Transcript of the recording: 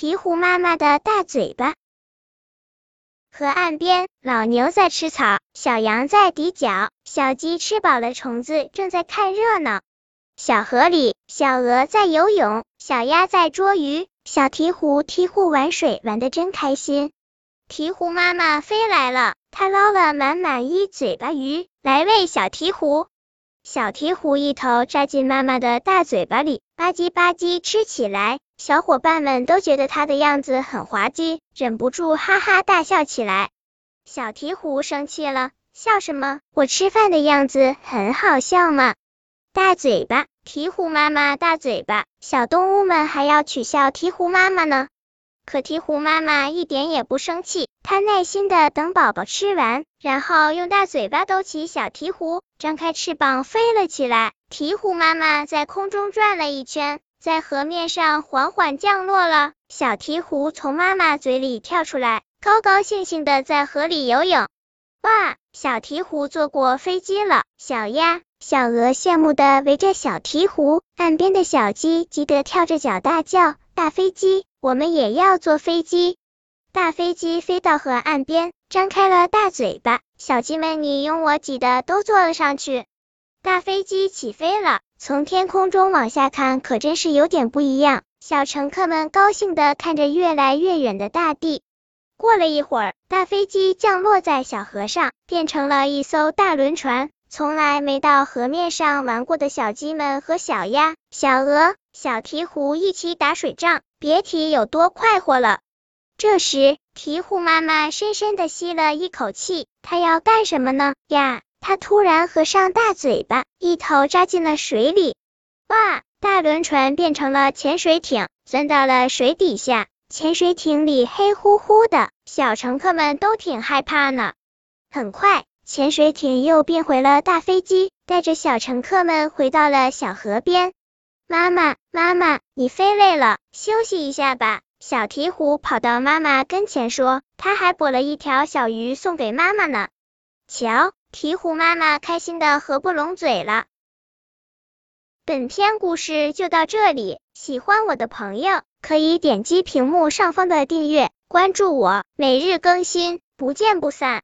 鹈鹕妈妈的大嘴巴。河岸边，老牛在吃草，小羊在抵脚，小鸡吃饱了虫子，正在看热闹。小河里，小鹅在游泳，小鸭在捉鱼，小鹈鹕鹈鹕玩水，玩的真开心。鹈鹕妈妈飞来了，它捞了满满一嘴巴鱼来喂小鹈鹕。小鹈鹕一头扎进妈妈的大嘴巴里，吧唧吧唧吃起来。小伙伴们都觉得它的样子很滑稽，忍不住哈哈大笑起来。小鹈鹕生气了，笑什么？我吃饭的样子很好笑吗！大嘴巴，鹈鹕妈妈大嘴巴，小动物们还要取笑鹈鹕妈妈呢。可鹈鹕妈妈一点也不生气，它耐心的等宝宝吃完，然后用大嘴巴兜起小鹈鹕，张开翅膀飞了起来。鹈鹕妈妈在空中转了一圈，在河面上缓缓降落了。小鹈鹕从妈妈嘴里跳出来，高高兴兴的在河里游泳。哇，小鹈鹕坐过飞机了！小鸭、小鹅羡慕的围着小鹈鹕，岸边的小鸡急得跳着脚大叫：大飞机！我们也要坐飞机。大飞机飞到河岸边，张开了大嘴巴。小鸡们你拥我挤的都坐了上去。大飞机起飞了，从天空中往下看，可真是有点不一样。小乘客们高兴的看着越来越远的大地。过了一会儿，大飞机降落在小河上，变成了一艘大轮船。从来没到河面上玩过的小鸡们和小鸭、小鹅、小鹈鹕一起打水仗。别提有多快活了。这时，鹈鹕妈妈深深的吸了一口气，它要干什么呢？呀，它突然合上大嘴巴，一头扎进了水里。哇，大轮船变成了潜水艇，钻到了水底下。潜水艇里黑乎乎的，小乘客们都挺害怕呢。很快，潜水艇又变回了大飞机，带着小乘客们回到了小河边。妈妈，妈妈，你飞累了，休息一下吧。小鹈鹕跑到妈妈跟前说，它还捕了一条小鱼送给妈妈呢。瞧，鹈鹕妈妈开心的合不拢嘴了。本篇故事就到这里，喜欢我的朋友可以点击屏幕上方的订阅，关注我，每日更新，不见不散。